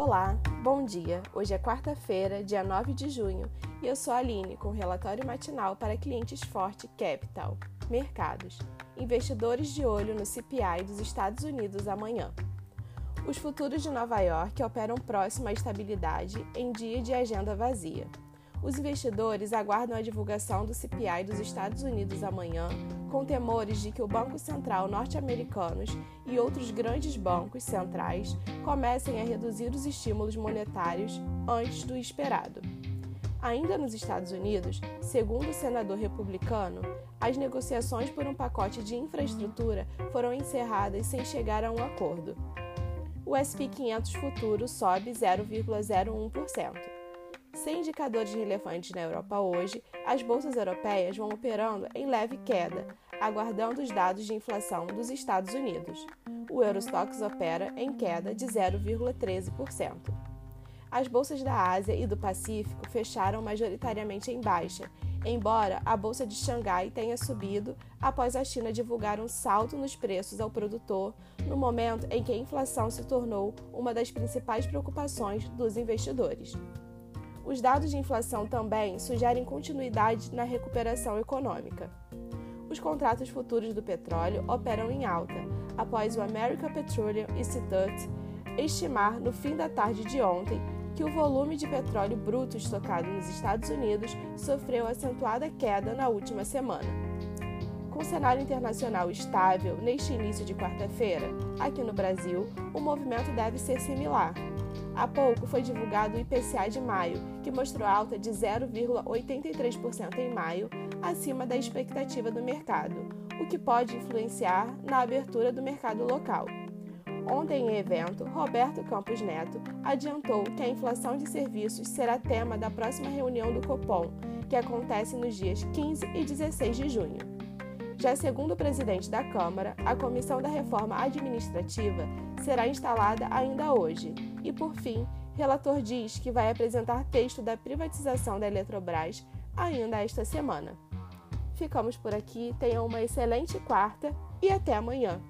Olá, bom dia. Hoje é quarta-feira, dia 9 de junho, e eu sou a Aline com relatório matinal para clientes Forte Capital. Mercados. Investidores de olho no CPI dos Estados Unidos amanhã. Os futuros de Nova York operam próximo à estabilidade em dia de agenda vazia. Os investidores aguardam a divulgação do CPI dos Estados Unidos amanhã, com temores de que o Banco Central norte-americanos e outros grandes bancos centrais comecem a reduzir os estímulos monetários antes do esperado. Ainda nos Estados Unidos, segundo o senador republicano, as negociações por um pacote de infraestrutura foram encerradas sem chegar a um acordo. O SP 500 futuro sobe 0,01%. Sem indicadores relevantes na Europa hoje, as bolsas europeias vão operando em leve queda, aguardando os dados de inflação dos Estados Unidos. O Eurostox opera em queda de 0,13%. As bolsas da Ásia e do Pacífico fecharam majoritariamente em baixa, embora a bolsa de Xangai tenha subido após a China divulgar um salto nos preços ao produtor no momento em que a inflação se tornou uma das principais preocupações dos investidores. Os dados de inflação também sugerem continuidade na recuperação econômica. Os contratos futuros do petróleo operam em alta, após o American Petroleum Institute estimar no fim da tarde de ontem que o volume de petróleo bruto estocado nos Estados Unidos sofreu acentuada queda na última semana. Com o cenário internacional estável neste início de quarta-feira, aqui no Brasil, o movimento deve ser similar. Há pouco foi divulgado o IPCA de maio, que mostrou alta de 0,83% em maio, acima da expectativa do mercado, o que pode influenciar na abertura do mercado local. Ontem, em evento, Roberto Campos Neto adiantou que a inflação de serviços será tema da próxima reunião do Copom, que acontece nos dias 15 e 16 de junho. Já segundo o presidente da Câmara, a Comissão da Reforma Administrativa será instalada ainda hoje. E, por fim, relator diz que vai apresentar texto da privatização da Eletrobras ainda esta semana. Ficamos por aqui, tenham uma excelente quarta e até amanhã!